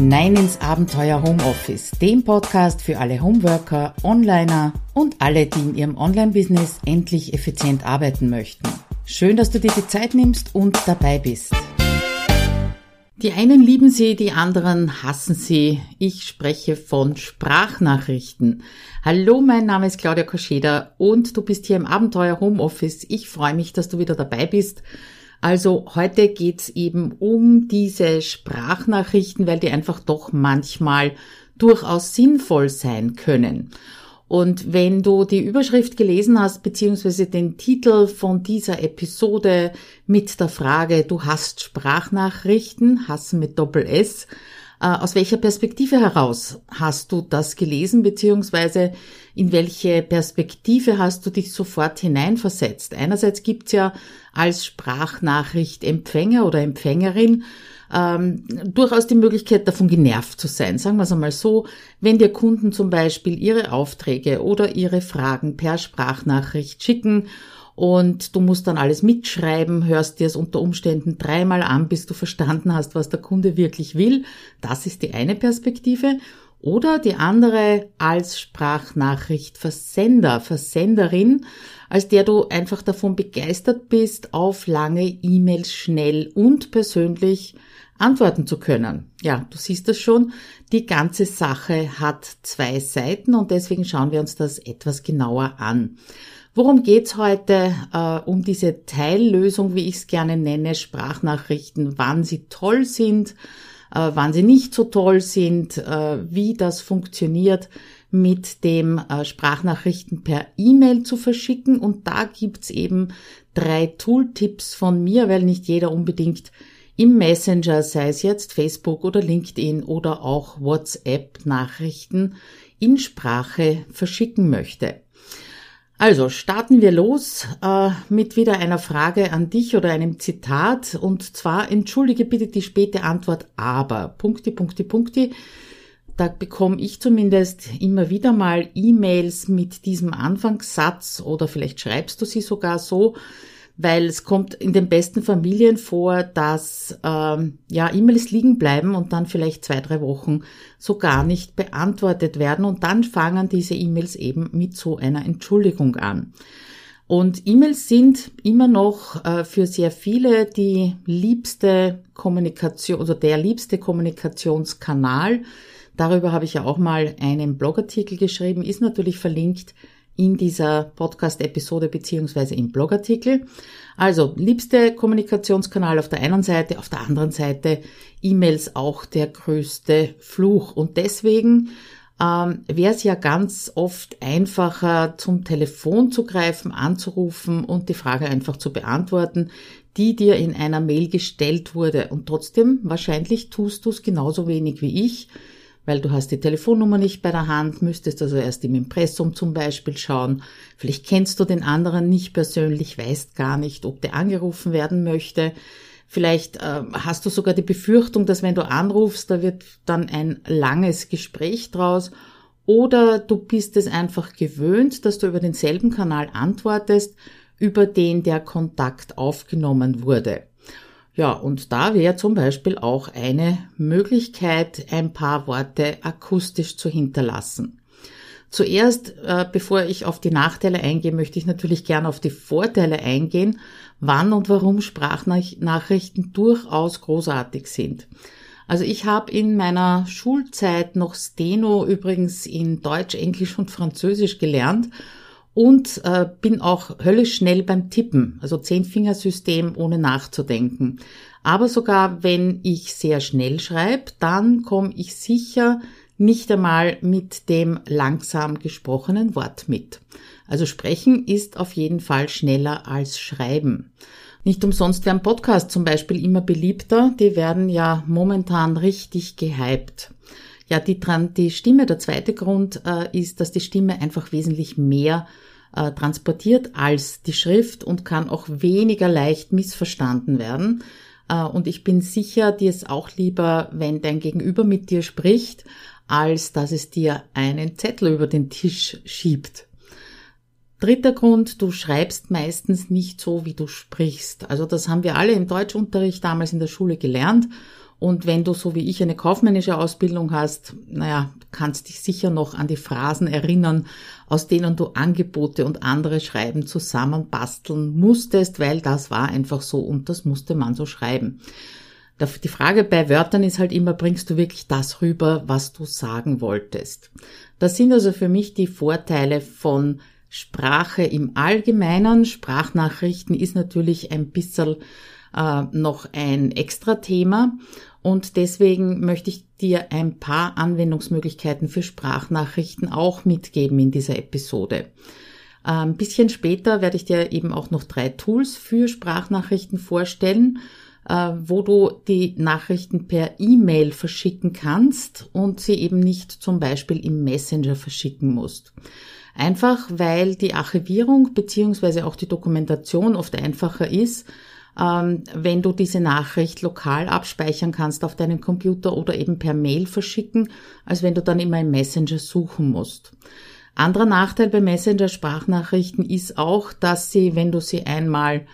hinein ins Abenteuer Homeoffice, dem Podcast für alle Homeworker, Onliner und alle, die in ihrem Online-Business endlich effizient arbeiten möchten. Schön, dass du dir die Zeit nimmst und dabei bist. Die einen lieben sie, die anderen hassen sie. Ich spreche von Sprachnachrichten. Hallo, mein Name ist Claudia Koscheda und du bist hier im Abenteuer Homeoffice. Ich freue mich, dass du wieder dabei bist. Also heute geht's eben um diese Sprachnachrichten, weil die einfach doch manchmal durchaus sinnvoll sein können. Und wenn du die Überschrift gelesen hast, beziehungsweise den Titel von dieser Episode mit der Frage, du hast Sprachnachrichten, hassen mit Doppel S, aus welcher Perspektive heraus hast du das gelesen, beziehungsweise in welche Perspektive hast du dich sofort hineinversetzt? Einerseits gibt's ja als Sprachnachrichtempfänger oder Empfängerin ähm, durchaus die Möglichkeit, davon genervt zu sein. Sagen wir es einmal so, wenn dir Kunden zum Beispiel ihre Aufträge oder ihre Fragen per Sprachnachricht schicken und du musst dann alles mitschreiben, hörst dir es unter Umständen dreimal an, bis du verstanden hast, was der Kunde wirklich will. Das ist die eine Perspektive. Oder die andere als Sprachnachrichtversender, Versenderin, als der du einfach davon begeistert bist, auf lange E-Mails schnell und persönlich antworten zu können. Ja, du siehst das schon, die ganze Sache hat zwei Seiten und deswegen schauen wir uns das etwas genauer an. Worum geht's heute? Äh, um diese Teillösung, wie ich es gerne nenne, Sprachnachrichten, wann sie toll sind, äh, wann sie nicht so toll sind, äh, wie das funktioniert mit dem äh, Sprachnachrichten per E-Mail zu verschicken. Und da gibt's eben drei Tooltips von mir, weil nicht jeder unbedingt im Messenger, sei es jetzt Facebook oder LinkedIn oder auch WhatsApp-Nachrichten in Sprache verschicken möchte. Also starten wir los äh, mit wieder einer Frage an dich oder einem Zitat. Und zwar, entschuldige bitte die späte Antwort, aber, Punkti, Punkti, Punkti. Da bekomme ich zumindest immer wieder mal E-Mails mit diesem Anfangssatz oder vielleicht schreibst du sie sogar so, weil es kommt in den besten Familien vor, dass ähm, ja E-Mails liegen bleiben und dann vielleicht zwei, drei Wochen so gar nicht beantwortet werden und dann fangen diese E-Mails eben mit so einer Entschuldigung an. Und E-Mails sind immer noch äh, für sehr viele die liebste Kommunikation oder der liebste Kommunikationskanal. Darüber habe ich ja auch mal einen Blogartikel geschrieben, ist natürlich verlinkt in dieser Podcast-Episode beziehungsweise im Blogartikel. Also, liebste Kommunikationskanal auf der einen Seite, auf der anderen Seite E-Mails auch der größte Fluch. Und deswegen ähm, wäre es ja ganz oft einfacher, zum Telefon zu greifen, anzurufen und die Frage einfach zu beantworten, die dir in einer Mail gestellt wurde. Und trotzdem, wahrscheinlich tust du es genauso wenig wie ich weil du hast die Telefonnummer nicht bei der Hand, müsstest also erst im Impressum zum Beispiel schauen. Vielleicht kennst du den anderen nicht persönlich, weißt gar nicht, ob der angerufen werden möchte. Vielleicht äh, hast du sogar die Befürchtung, dass wenn du anrufst, da wird dann ein langes Gespräch draus. Oder du bist es einfach gewöhnt, dass du über denselben Kanal antwortest, über den der Kontakt aufgenommen wurde. Ja, und da wäre zum Beispiel auch eine Möglichkeit, ein paar Worte akustisch zu hinterlassen. Zuerst, äh, bevor ich auf die Nachteile eingehe, möchte ich natürlich gerne auf die Vorteile eingehen, wann und warum Sprachnachrichten durchaus großartig sind. Also ich habe in meiner Schulzeit noch Steno übrigens in Deutsch, Englisch und Französisch gelernt und äh, bin auch höllisch schnell beim Tippen, also Zehn-Fingersystem ohne nachzudenken. Aber sogar wenn ich sehr schnell schreibe, dann komme ich sicher nicht einmal mit dem langsam gesprochenen Wort mit. Also sprechen ist auf jeden Fall schneller als schreiben. Nicht umsonst werden Podcasts zum Beispiel immer beliebter, die werden ja momentan richtig gehypt. Ja, die, die Stimme, der zweite Grund äh, ist, dass die Stimme einfach wesentlich mehr äh, transportiert als die Schrift und kann auch weniger leicht missverstanden werden. Äh, und ich bin sicher, dir ist auch lieber, wenn dein Gegenüber mit dir spricht, als dass es dir einen Zettel über den Tisch schiebt. Dritter Grund, du schreibst meistens nicht so, wie du sprichst. Also das haben wir alle im Deutschunterricht damals in der Schule gelernt Und wenn du so wie ich eine kaufmännische Ausbildung hast, naja, kannst dich sicher noch an die Phrasen erinnern, aus denen du Angebote und andere Schreiben zusammenbasteln musstest, weil das war einfach so und das musste man so schreiben. Die Frage bei Wörtern ist halt immer, bringst du wirklich das rüber, was du sagen wolltest? Das sind also für mich die Vorteile von Sprache im Allgemeinen. Sprachnachrichten ist natürlich ein bisschen äh, noch ein extra Thema und deswegen möchte ich dir ein paar Anwendungsmöglichkeiten für Sprachnachrichten auch mitgeben in dieser Episode. Ein bisschen später werde ich dir eben auch noch drei Tools für Sprachnachrichten vorstellen äh, wo du die Nachrichten per E-Mail verschicken kannst und sie eben nicht zum Beispiel im Messenger verschicken musst. Einfach weil die Archivierung beziehungsweise auch die Dokumentation oft einfacher ist, ähm, wenn du diese Nachricht lokal abspeichern kannst auf deinem Computer oder eben per Mail verschicken, als wenn du dann immer im Messenger suchen musst. Anderer Nachteil bei Messenger-Sprachnachrichten ist auch, dass sie, wenn du sie einmal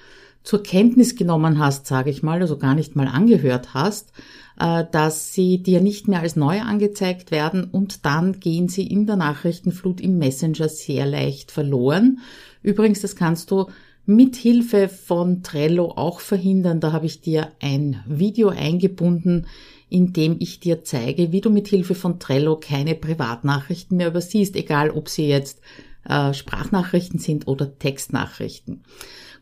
zur Kenntnis genommen hast, sage ich mal, also gar nicht mal angehört hast, äh, dass sie dir nicht mehr als neu angezeigt werden und dann gehen sie in der Nachrichtenflut im Messenger sehr leicht verloren. Übrigens, das kannst du mit Hilfe von Trello auch verhindern. Da habe ich dir ein Video eingebunden, in dem ich dir zeige, wie du mit Hilfe von Trello keine Privatnachrichten mehr übersiehst, egal ob sie jetzt äh, Sprachnachrichten sind oder Textnachrichten.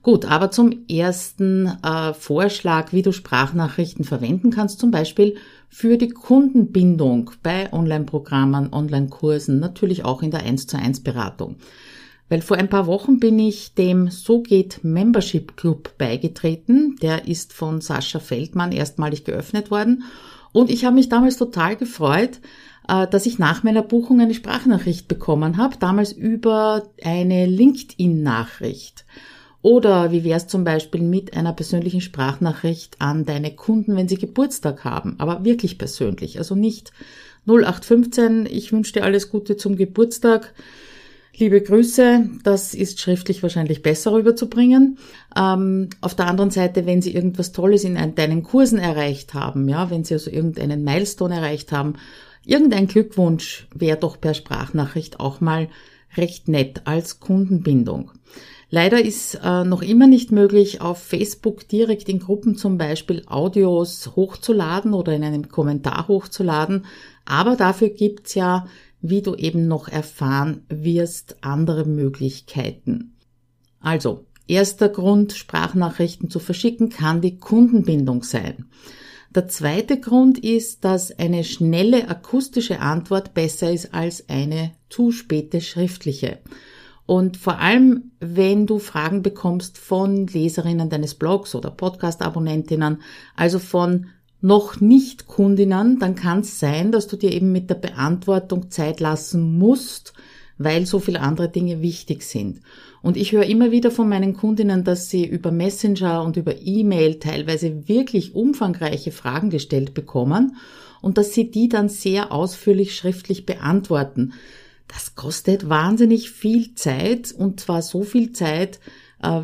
Gut, aber zum ersten äh, Vorschlag, wie du Sprachnachrichten verwenden kannst, zum Beispiel für die Kundenbindung bei Online-Programmen, Online-Kursen, natürlich auch in der 1 zu 1 Beratung. Weil vor ein paar Wochen bin ich dem So geht Membership Club beigetreten. Der ist von Sascha Feldmann erstmalig geöffnet worden. Und ich habe mich damals total gefreut, äh, dass ich nach meiner Buchung eine Sprachnachricht bekommen habe, damals über eine LinkedIn-Nachricht. Oder wie wäre es zum Beispiel mit einer persönlichen Sprachnachricht an deine Kunden, wenn sie Geburtstag haben, aber wirklich persönlich, also nicht 0815, ich wünsche dir alles Gute zum Geburtstag. Liebe Grüße, das ist schriftlich wahrscheinlich besser rüberzubringen. Ähm, auf der anderen Seite, wenn Sie irgendwas Tolles in deinen Kursen erreicht haben, ja, wenn Sie also irgendeinen Milestone erreicht haben, irgendein Glückwunsch wäre doch per Sprachnachricht auch mal recht nett als Kundenbindung. Leider ist äh, noch immer nicht möglich, auf Facebook direkt in Gruppen zum Beispiel Audios hochzuladen oder in einem Kommentar hochzuladen. Aber dafür gibt's ja, wie du eben noch erfahren wirst, andere Möglichkeiten. Also, erster Grund, Sprachnachrichten zu verschicken, kann die Kundenbindung sein. Der zweite Grund ist, dass eine schnelle akustische Antwort besser ist als eine zu späte schriftliche. Und vor allem, wenn du Fragen bekommst von Leserinnen deines Blogs oder Podcast-Abonnentinnen, also von noch nicht Kundinnen, dann kann es sein, dass du dir eben mit der Beantwortung Zeit lassen musst, weil so viele andere Dinge wichtig sind. Und ich höre immer wieder von meinen Kundinnen, dass sie über Messenger und über E-Mail teilweise wirklich umfangreiche Fragen gestellt bekommen und dass sie die dann sehr ausführlich schriftlich beantworten. Das kostet wahnsinnig viel Zeit und zwar so viel Zeit,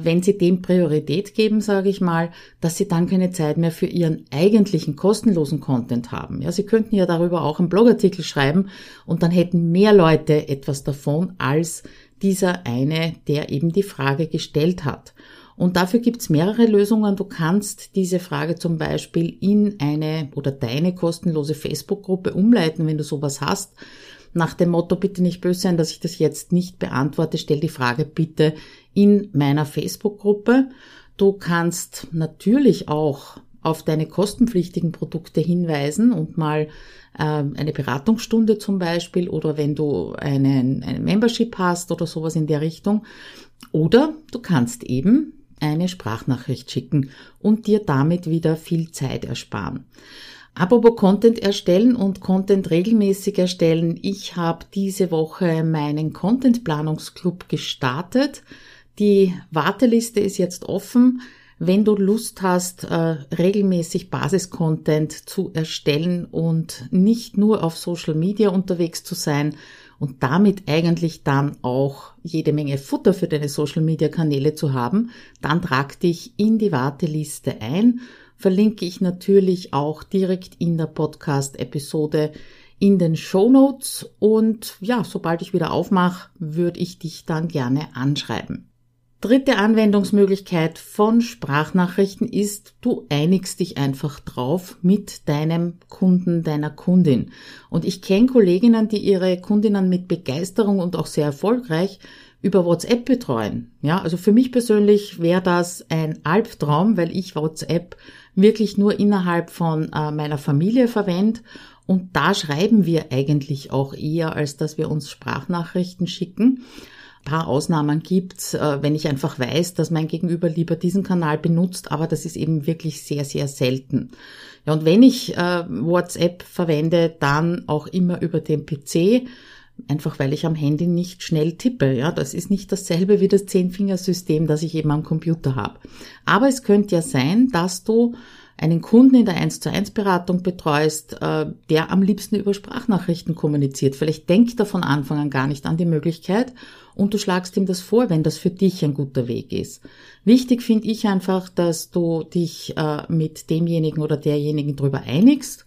wenn Sie dem Priorität geben, sage ich mal, dass Sie dann keine Zeit mehr für Ihren eigentlichen kostenlosen Content haben. Ja, Sie könnten ja darüber auch einen Blogartikel schreiben und dann hätten mehr Leute etwas davon als dieser eine, der eben die Frage gestellt hat. Und dafür gibt's mehrere Lösungen. Du kannst diese Frage zum Beispiel in eine oder deine kostenlose Facebook-Gruppe umleiten, wenn du sowas hast nach dem Motto, bitte nicht böse sein, dass ich das jetzt nicht beantworte, stell die Frage bitte in meiner Facebook-Gruppe. Du kannst natürlich auch auf deine kostenpflichtigen Produkte hinweisen und mal äh, eine Beratungsstunde zum Beispiel oder wenn du einen, einen Membership hast oder sowas in der Richtung. Oder du kannst eben eine Sprachnachricht schicken und dir damit wieder viel Zeit ersparen. Apropos Content erstellen und Content regelmäßig erstellen. Ich habe diese Woche meinen Content Planungsclub gestartet. Die Warteliste ist jetzt offen. Wenn du Lust hast, äh, regelmäßig Basiscontent zu erstellen und nicht nur auf Social Media unterwegs zu sein und damit eigentlich dann auch jede Menge Futter für deine Social Media Kanäle zu haben, dann trag dich in die Warteliste ein verlinke ich natürlich auch direkt in der Podcast-Episode in den Show Notes und ja, sobald ich wieder aufmache, würde ich dich dann gerne anschreiben. Dritte Anwendungsmöglichkeit von Sprachnachrichten ist, du einigst dich einfach drauf mit deinem Kunden, deiner Kundin. Und ich kenne Kolleginnen, die ihre Kundinnen mit Begeisterung und auch sehr erfolgreich über WhatsApp betreuen. Ja, also für mich persönlich wäre das ein Albtraum, weil ich WhatsApp wirklich nur innerhalb von äh, meiner Familie verwende und da schreiben wir eigentlich auch eher, als dass wir uns Sprachnachrichten schicken. Ein paar Ausnahmen gibt's, äh, wenn ich einfach weiß, dass mein Gegenüber lieber diesen Kanal benutzt, aber das ist eben wirklich sehr, sehr selten. Ja, und wenn ich äh, WhatsApp verwende, dann auch immer über den PC, einfach weil ich am Handy nicht schnell tippe. Ja, das ist nicht dasselbe wie das Zehnfingersystem, das ich eben am Computer habe. Aber es könnte ja sein, dass du einen Kunden in der 1 zu 1 Beratung betreust, äh, der am liebsten über Sprachnachrichten kommuniziert. Vielleicht denkt er von Anfang an gar nicht an die Möglichkeit und du schlagst ihm das vor, wenn das für dich ein guter Weg ist. Wichtig finde ich einfach, dass du dich äh, mit demjenigen oder derjenigen drüber einigst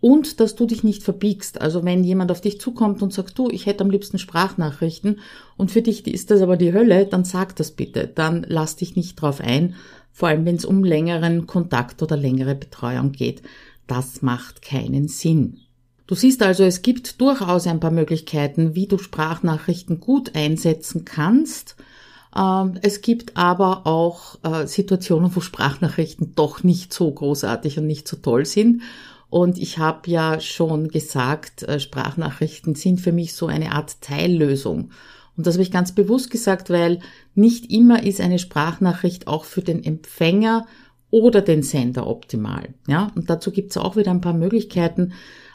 und dass du dich nicht verbiegst. Also wenn jemand auf dich zukommt und sagt, du, ich hätte am liebsten Sprachnachrichten und für dich ist das aber die Hölle, dann sag das bitte. Dann lass dich nicht drauf ein, vor allem wenn es um längeren Kontakt oder längere Betreuung geht. Das macht keinen Sinn. Du siehst also, es gibt durchaus ein paar Möglichkeiten, wie du Sprachnachrichten gut einsetzen kannst. Ähm, es gibt aber auch äh, Situationen, wo Sprachnachrichten doch nicht so großartig und nicht so toll sind. Und ich habe ja schon gesagt, äh, Sprachnachrichten sind für mich so eine Art Teillösung. Und das habe ich ganz bewusst gesagt, weil nicht immer ist eine Sprachnachricht auch für den Empfänger oder den Sender optimal. Ja, und dazu gibt es auch wieder ein paar Möglichkeiten.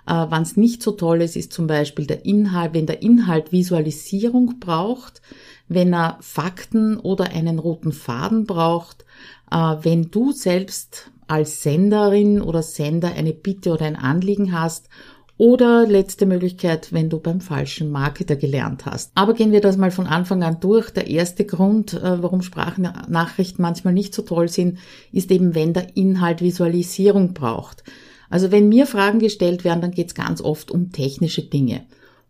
Äh, Wann es nicht so toll ist, ist zum Beispiel der Inhalt, wenn der Inhalt Visualisierung braucht, wenn er Fakten oder einen roten Faden braucht, äh, wenn du selbst als Senderin oder Sender eine Bitte oder ein Anliegen hast oder letzte Möglichkeit, wenn du beim falschen Marketer gelernt hast. Aber gehen wir das mal von Anfang an durch. Der erste Grund, äh, warum Sprachnachrichten manchmal nicht so toll sind, ist eben, wenn der Inhalt Visualisierung braucht. Also wenn mir Fragen gestellt werden, dann geht es ganz oft um technische Dinge.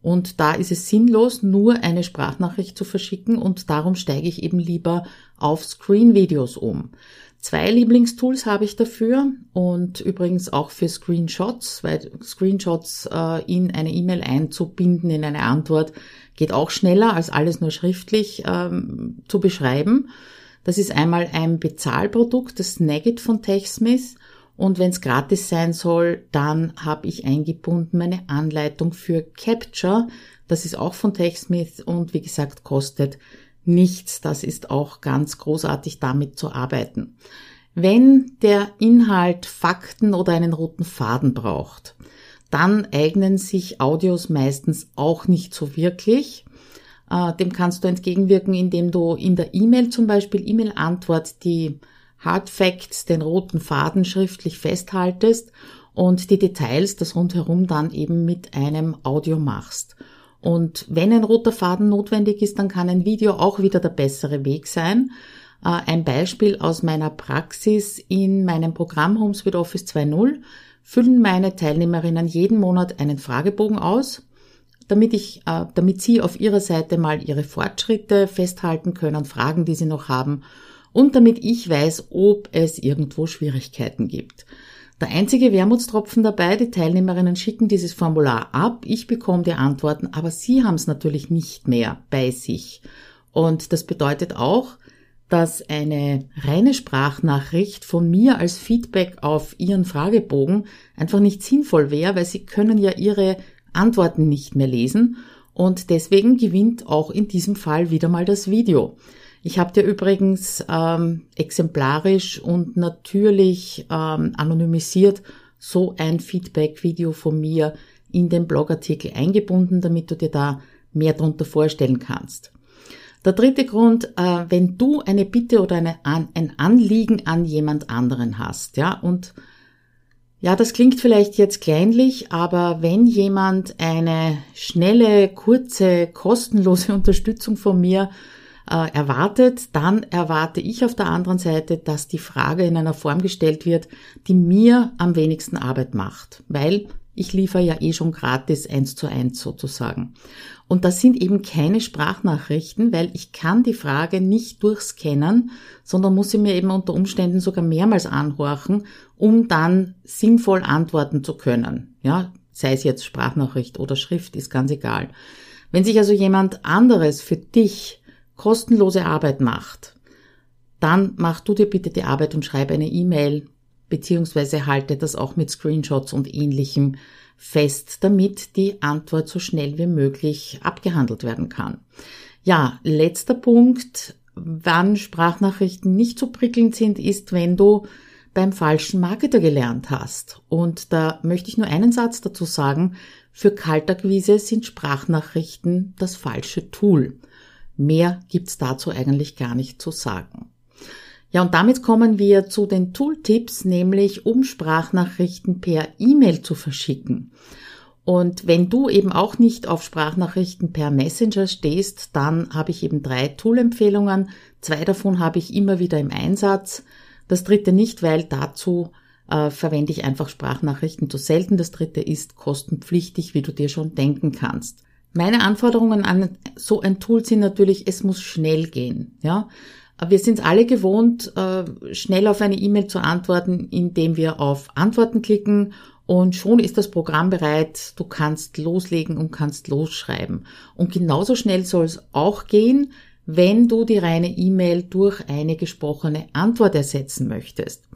Und da ist es sinnlos, nur eine Sprachnachricht zu verschicken und darum steige ich eben lieber auf Screen-Videos um. Zwei Lieblingstools habe ich dafür und übrigens auch für Screenshots, weil Screenshots äh, in eine E-Mail einzubinden, in eine Antwort, geht auch schneller als alles nur schriftlich ähm, zu beschreiben. Das ist einmal ein Bezahlprodukt, das Snagit von TechSmith. Und wenn es gratis sein soll, dann habe ich eingebunden meine Anleitung für Capture. Das ist auch von TechSmith und wie gesagt kostet nichts. Das ist auch ganz großartig damit zu arbeiten. Wenn der Inhalt Fakten oder einen roten Faden braucht, dann eignen sich Audios meistens auch nicht so wirklich. Äh, dem kannst du entgegenwirken, indem du in der E-Mail zum Beispiel E-Mail-Antwort die Hard Facts, den roten Faden schriftlich festhaltest und die Details, das rundherum dann eben mit einem Audio machst. Und wenn ein roter Faden notwendig ist, dann kann ein Video auch wieder der bessere Weg sein. Äh, ein Beispiel aus meiner Praxis in meinem Programm HomeSuite Office 2.0 füllen meine Teilnehmerinnen jeden Monat einen Fragebogen aus, damit ich, äh, damit sie auf ihrer Seite mal ihre Fortschritte festhalten können, Fragen, die sie noch haben und damit ich weiß, ob es irgendwo Schwierigkeiten gibt. Der einzige Wermutstropfen dabei, die Teilnehmerinnen schicken dieses Formular ab, ich bekomme die Antworten, aber sie haben es natürlich nicht mehr bei sich. Und das bedeutet auch, dass eine reine Sprachnachricht von mir als Feedback auf Ihren Fragebogen einfach nicht sinnvoll wäre, weil Sie können ja Ihre Antworten nicht mehr lesen und deswegen gewinnt auch in diesem Fall wieder mal das Video. Ich habe dir übrigens ähm, exemplarisch und natürlich ähm, anonymisiert so ein Feedback-Video von mir in den Blogartikel eingebunden, damit du dir da mehr darunter vorstellen kannst. Der dritte Grund, äh, wenn du eine Bitte oder eine, ein Anliegen an jemand anderen hast, ja, und ja, das klingt vielleicht jetzt kleinlich, aber wenn jemand eine schnelle, kurze, kostenlose Unterstützung von mir äh, erwartet, dann erwarte ich auf der anderen Seite, dass die Frage in einer Form gestellt wird, die mir am wenigsten Arbeit macht, weil ich liefere ja eh schon gratis eins zu eins sozusagen. Und das sind eben keine Sprachnachrichten, weil ich kann die Frage nicht durchscannen, sondern muss sie mir eben unter Umständen sogar mehrmals anhorchen, um dann sinnvoll antworten zu können. Ja, sei es jetzt Sprachnachricht oder Schrift, ist ganz egal. Wenn sich also jemand anderes für dich kostenlose Arbeit macht, dann mach du dir bitte die Arbeit und schreib eine E-Mail beziehungsweise halte das auch mit Screenshots und ähnlichem fest, damit die Antwort so schnell wie möglich abgehandelt werden kann. Ja, letzter Punkt, wann Sprachnachrichten nicht so prickelnd sind, ist, wenn du beim falschen Marketer gelernt hast. Und da möchte ich nur einen Satz dazu sagen. Für Kaltakquise sind Sprachnachrichten das falsche Tool. Mehr gibt's dazu eigentlich gar nicht zu sagen. Ja, und damit kommen wir zu den Tooltips, nämlich um Sprachnachrichten per E-Mail zu verschicken. Und wenn du eben auch nicht auf Sprachnachrichten per Messenger stehst, dann habe ich eben drei Tool-Empfehlungen. Zwei davon habe ich immer wieder im Einsatz. Das dritte nicht, weil dazu äh, verwende ich einfach Sprachnachrichten zu selten. Das dritte ist kostenpflichtig, wie du dir schon denken kannst. Meine Anforderungen an so ein Tool sind natürlich, es muss schnell gehen. Ja, wir sind alle gewohnt, äh, schnell auf eine E-Mail zu antworten, indem wir auf Antworten klicken und schon ist das Programm bereit. Du kannst loslegen und kannst losschreiben. Und genauso schnell soll es auch gehen, wenn du die reine E-Mail durch eine gesprochene Antwort ersetzen möchtest.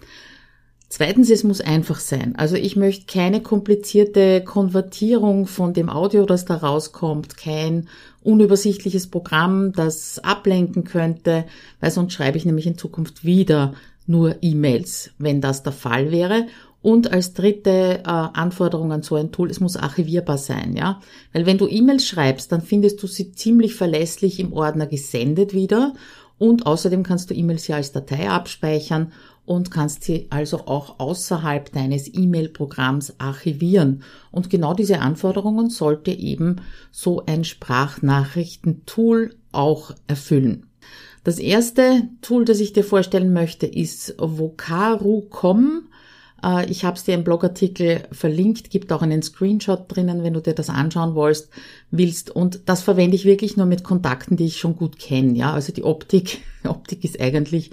Zweitens, es muss einfach sein. Also ich möchte keine komplizierte Konvertierung von dem Audio, das da rauskommt, kein unübersichtliches Programm, das ablenken könnte, weil sonst schreibe ich nämlich in Zukunft wieder nur E-Mails, wenn das der Fall wäre. Und als dritte äh, Anforderung an so ein Tool, es muss archivierbar sein, ja. Weil wenn du E-Mails schreibst, dann findest du sie ziemlich verlässlich im Ordner gesendet wieder. Und außerdem kannst du E-Mails ja als Datei abspeichern und kannst sie also auch außerhalb deines E-Mail-Programms archivieren. Und genau diese Anforderungen sollte eben so ein Sprachnachrichtentool auch erfüllen. Das erste Tool, das ich dir vorstellen möchte, ist Vocaru.com. Äh, ich habe es dir im Blogartikel verlinkt, gibt auch einen Screenshot drinnen, wenn du dir das anschauen willst, willst. Und das verwende ich wirklich nur mit Kontakten, die ich schon gut kenne. Ja, also die Optik, Optik ist eigentlich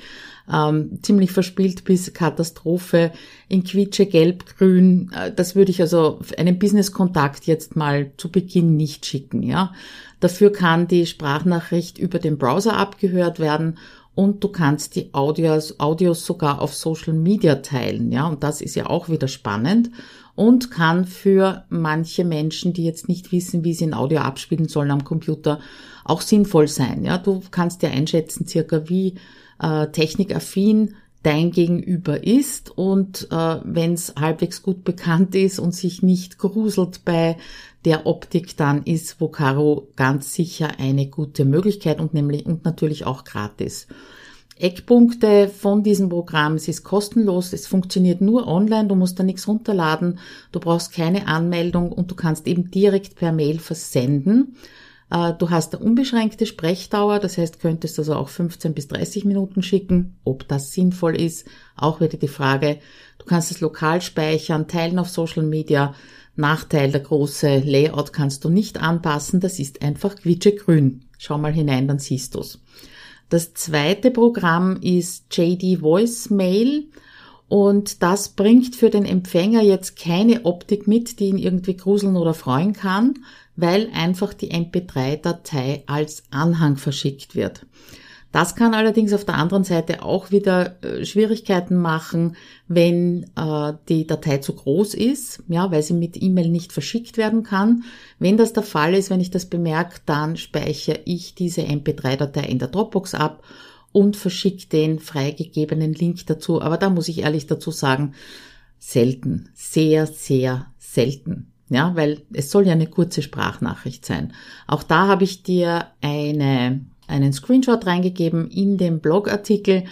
ähm, ziemlich verspielt bis Katastrophe in Quietsche, Gelb, Grün. Äh, das würde ich also einen Business-Kontakt jetzt mal zu Beginn nicht schicken. Ja, dafür kann die Sprachnachricht über den Browser abgehört werden und du kannst die Audios, Audios sogar auf Social Media teilen, ja, und das ist ja auch wieder spannend und kann für manche Menschen, die jetzt nicht wissen, wie sie ein Audio abspielen sollen am Computer, auch sinnvoll sein, ja. Du kannst ja einschätzen circa, wie äh, technikaffin dein Gegenüber ist und äh, wenn es halbwegs gut bekannt ist und sich nicht gruselt bei der Optik, dann ist Vocaro ganz sicher eine gute Möglichkeit und nämlich und natürlich auch gratis. Eckpunkte von diesem Programm, es ist kostenlos, es funktioniert nur online, du musst da nichts runterladen, du brauchst keine Anmeldung und du kannst eben direkt per Mail versenden. Äh, du hast eine unbeschränkte Sprechdauer, das heißt, könntest also auch 15 bis 30 Minuten schicken. Ob das sinnvoll ist, auch wieder die Frage. Du kannst es lokal speichern, teilen auf Social Media. Nachteil, der große Layout kannst du nicht anpassen, das ist einfach quietschegrün. Schau mal hinein, dann siehst du's. Das zweite Programm ist JD Voicemail. Und das bringt für den Empfänger jetzt keine Optik mit, die ihn irgendwie gruseln oder freuen kann, weil einfach die MP3-Datei als Anhang verschickt wird. Das kann allerdings auf der anderen Seite auch wieder äh, Schwierigkeiten machen, wenn äh, die Datei zu groß ist, ja, weil sie mit E-Mail nicht verschickt werden kann. Wenn das der Fall ist, wenn ich das bemerke, dann speichere ich diese MP3-Datei in der Dropbox ab und verschicke den freigegebenen Link dazu. Aber da muss ich ehrlich dazu sagen, selten, sehr, sehr selten. Ja, weil es soll ja eine kurze Sprachnachricht sein. Auch da habe ich dir eine, einen Screenshot reingegeben in dem Blogartikel.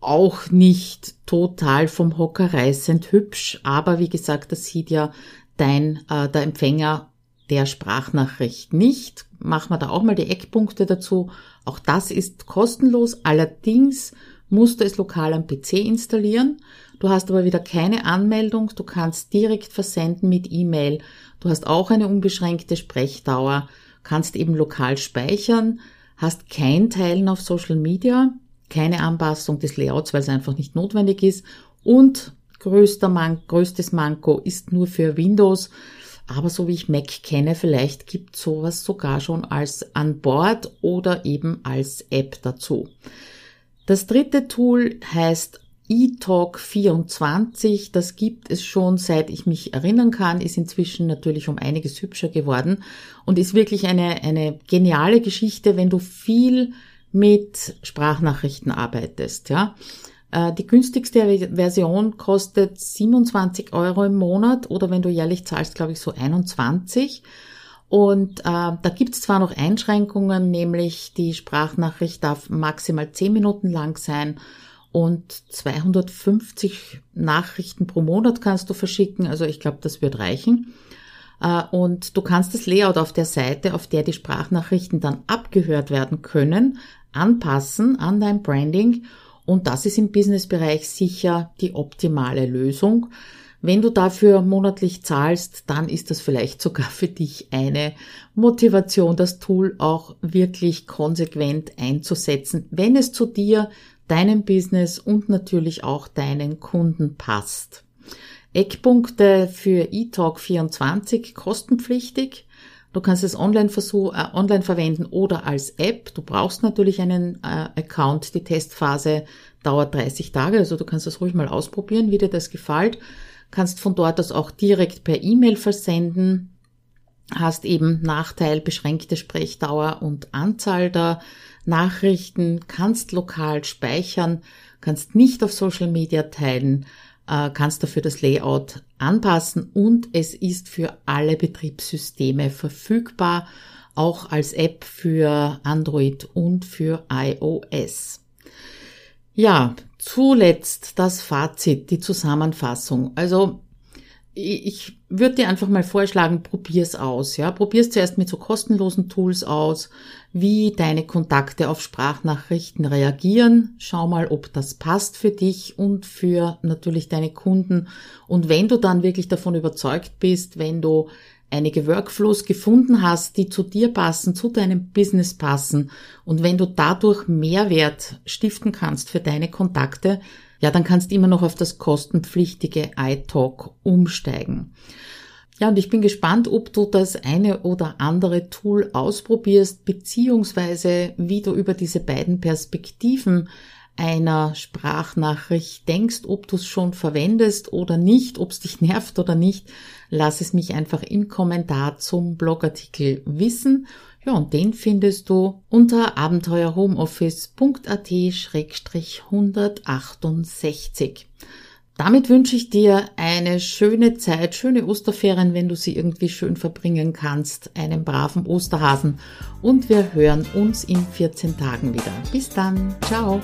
Auch nicht total vom Hocker reißend hübsch, aber wie gesagt, das sieht ja dein, äh, der Empfänger der Sprachnachricht nicht. Machen wir da auch mal die Eckpunkte dazu. Auch das ist kostenlos. Allerdings musst du es lokal am PC installieren. Du hast aber wieder keine Anmeldung. Du kannst direkt versenden mit E-Mail. Du hast auch eine unbeschränkte Sprechdauer, kannst eben lokal speichern, hast kein Teilen auf Social Media, keine Anpassung des Layouts, weil es einfach nicht notwendig ist und größter Man größtes Manko ist nur für Windows. Aber so wie ich Mac kenne, vielleicht gibt sowas sogar schon als an Bord oder eben als App dazu. Das dritte Tool heißt eTalk24, das gibt es schon seit ich mich erinnern kann, ist inzwischen natürlich um einiges hübscher geworden und ist wirklich eine, eine geniale Geschichte, wenn du viel mit Sprachnachrichten arbeitest, ja. Äh, die günstigste Version kostet 27 Euro im Monat oder wenn du jährlich zahlst, glaube ich, so 21. Und äh, da gibt es zwar noch Einschränkungen, nämlich die Sprachnachricht darf maximal 10 Minuten lang sein und 250 Nachrichten pro Monat kannst du verschicken. Also ich glaube, das wird reichen. Äh, und du kannst das Layout auf der Seite, auf der die Sprachnachrichten dann abgehört werden können, anpassen an dein Branding und das ist im Businessbereich sicher die optimale Lösung. Wenn du dafür monatlich zahlst, dann ist das vielleicht sogar für dich eine Motivation, das Tool auch wirklich konsequent einzusetzen, wenn es zu dir, deinem Business und natürlich auch deinen Kunden passt. Eckpunkte für eTalk24 kostenpflichtig. Du kannst es online, versuch, äh, online verwenden oder als App. Du brauchst natürlich einen äh, Account. Die Testphase dauert 30 Tage, also du kannst das ruhig mal ausprobieren, wie dir das gefällt. Kannst von dort aus auch direkt per E-Mail versenden. Hast eben Nachteil beschränkte Sprechdauer und Anzahl der Nachrichten. Kannst lokal speichern. Kannst nicht auf Social Media teilen äh, kannst dafür das Layout anpassen und es ist für alle Betriebssysteme verfügbar, auch als App für Android und für iOS. Ja, zuletzt das Fazit, die Zusammenfassung. Also ich würde dir einfach mal vorschlagen, probier's aus, ja. Probier's zuerst mit so kostenlosen Tools aus, wie deine Kontakte auf Sprachnachrichten reagieren. Schau mal, ob das passt für dich und für natürlich deine Kunden. Und wenn du dann wirklich davon überzeugt bist, wenn du einige Workflows gefunden hast, die zu dir passen, zu deinem Business passen und wenn du dadurch Mehrwert stiften kannst für deine Kontakte, ja, dann kannst du immer noch auf das kostenpflichtige iTalk umsteigen. Ja, und ich bin gespannt, ob du das eine oder andere Tool ausprobierst, beziehungsweise wie du über diese beiden Perspektiven einer Sprachnachricht denkst, ob du es schon verwendest oder nicht, ob es dich nervt oder nicht, lass es mich einfach im Kommentar zum Blogartikel wissen. Ja, und den findest du unter abenteuerhomeoffice.at-168. Damit wünsche ich dir eine schöne Zeit, schöne Osterferien, wenn du sie irgendwie schön verbringen kannst, einen braven Osterhasen und wir hören uns in 14 Tagen wieder. Bis dann, ciao!